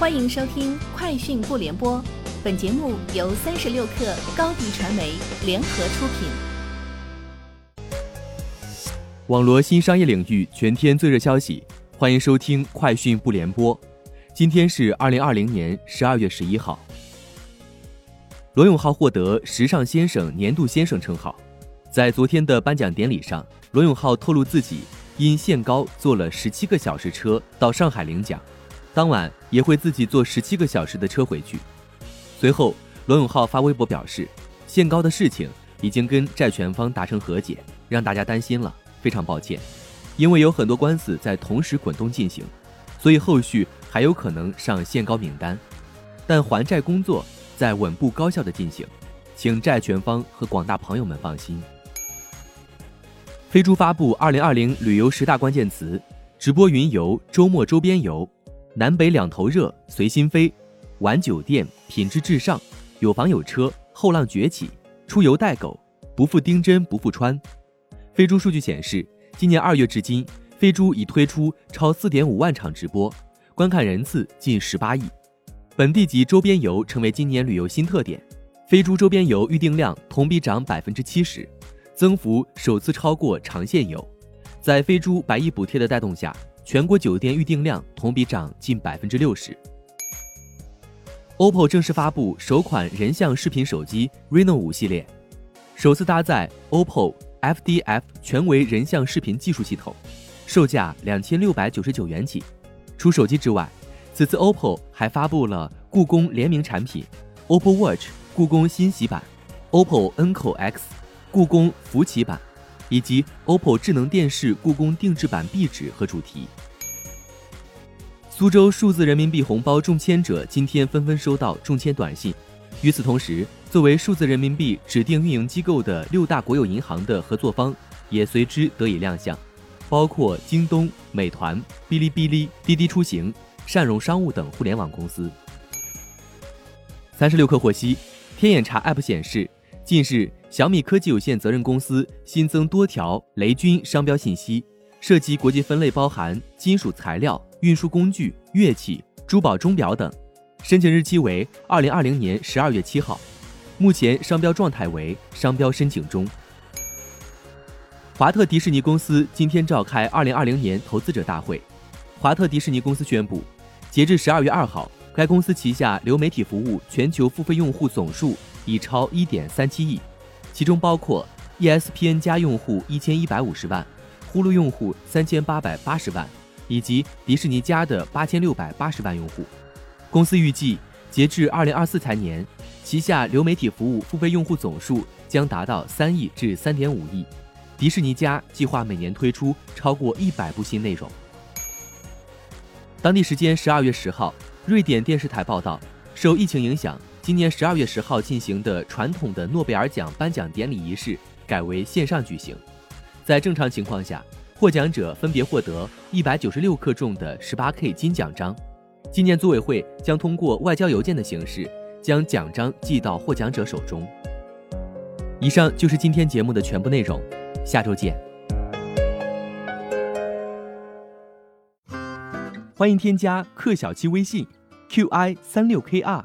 欢迎收听《快讯不联播》，本节目由三十六克高低传媒联合出品。网罗新商业领域全天最热消息，欢迎收听《快讯不联播》。今天是二零二零年十二月十一号。罗永浩获得“时尚先生”年度先生称号。在昨天的颁奖典礼上，罗永浩透露自己因限高坐了十七个小时车到上海领奖。当晚也会自己坐十七个小时的车回去。随后，罗永浩发微博表示，限高的事情已经跟债权方达成和解，让大家担心了，非常抱歉。因为有很多官司在同时滚动进行，所以后续还有可能上限高名单。但还债工作在稳步高效的进行，请债权方和广大朋友们放心。飞猪发布二零二零旅游十大关键词：直播云游、周末周边游。南北两头热，随心飞，玩酒店，品质至上，有房有车，后浪崛起，出游带狗，不负丁真不负川。飞猪数据显示，今年二月至今，飞猪已推出超四点五万场直播，观看人次近十八亿。本地及周边游成为今年旅游新特点，飞猪周边游预订量同比涨百分之七十，增幅首次超过长线游。在飞猪百亿补贴的带动下。全国酒店预订量同比涨近百分之六十。OPPO 正式发布首款人像视频手机 Reno 五系列，首次搭载 OPPO FDF 全维人像视频技术系统，售价两千六百九十九元起。除手机之外，此次 OPPO 还发布了故宫联名产品 OPPO Watch 故宫新洗版、OPPO Enco X 故宫福奇版。以及 OPPO 智能电视故宫定制版壁纸和主题。苏州数字人民币红包中签者今天纷纷收到中签短信。与此同时，作为数字人民币指定运营机构的六大国有银行的合作方也随之得以亮相，包括京东、美团、哔哩哔哩、滴滴出行、善融商务等互联网公司。三十六氪获悉，天眼查 App 显示，近日。小米科技有限责任公司新增多条雷军商标信息，涉及国际分类包含金属材料、运输工具、乐器、珠宝钟表等，申请日期为二零二零年十二月七号，目前商标状态为商标申请中。华特迪士尼公司今天召开二零二零年投资者大会，华特迪士尼公司宣布，截至十二月二号，该公司旗下流媒体服务全球付费用户总数已超一点三七亿。其中包括 ESPN 加用户一千一百五十万，呼噜用户三千八百八十万，以及迪士尼加的八千六百八十万用户。公司预计，截至二零二四财年，旗下流媒体服务付费用户总数将达到三亿至三点五亿。迪士尼加计划每年推出超过一百部新内容。当地时间十二月十号，瑞典电视台报道，受疫情影响。今年十二月十号进行的传统的诺贝尔奖颁奖典礼仪式改为线上举行。在正常情况下，获奖者分别获得一百九十六克重的十八 K 金奖章。今年组委会将通过外交邮件的形式将奖章寄到获奖者手中。以上就是今天节目的全部内容，下周见。欢迎添加克小七微信，qi 三六 kr。